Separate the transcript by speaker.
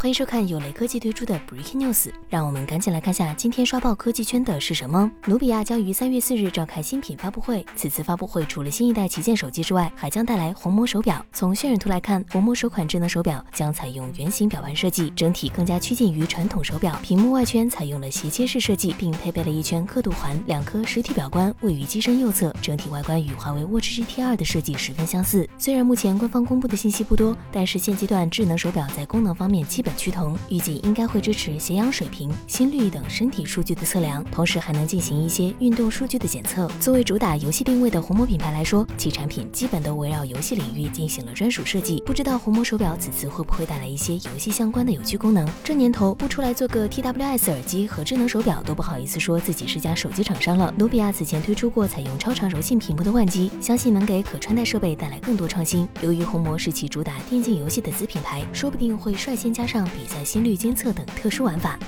Speaker 1: 欢迎收看有雷科技推出的 Breaking News，让我们赶紧来看下今天刷爆科技圈的是什么。努比亚将于三月四日召开新品发布会，此次发布会除了新一代旗舰手机之外，还将带来红魔手表。从渲染图来看，红魔首款智能手表将采用圆形表盘设计，整体更加趋近于传统手表。屏幕外圈采用了斜切式设计，并配备了一圈刻度环，两颗实体表冠位于机身右侧，整体外观与华为 Watch GT 2的设计十分相似。虽然目前官方公布的信息不多，但是现阶段智能手表在功能方面基本趋同，预计应该会支持血氧水平、心率等身体数据的测量，同时还能进行一些运动数据的检测。作为主打游戏定位的红魔品牌来说，其产品基本都围绕游戏领域进行了专属设计。不知道红魔手表此次会不会带来一些游戏相关的有趣功能？这年头不出来做个 TWS 耳机和智能手表，都不好意思说自己是家手机厂商了。努比亚此前推出过采用超长柔性屏幕的腕机，相信能给可穿戴设备带来更多创新。由于红魔是其主打电竞游戏的子品牌，说不定会率先加上上比赛心率监测等特殊玩法。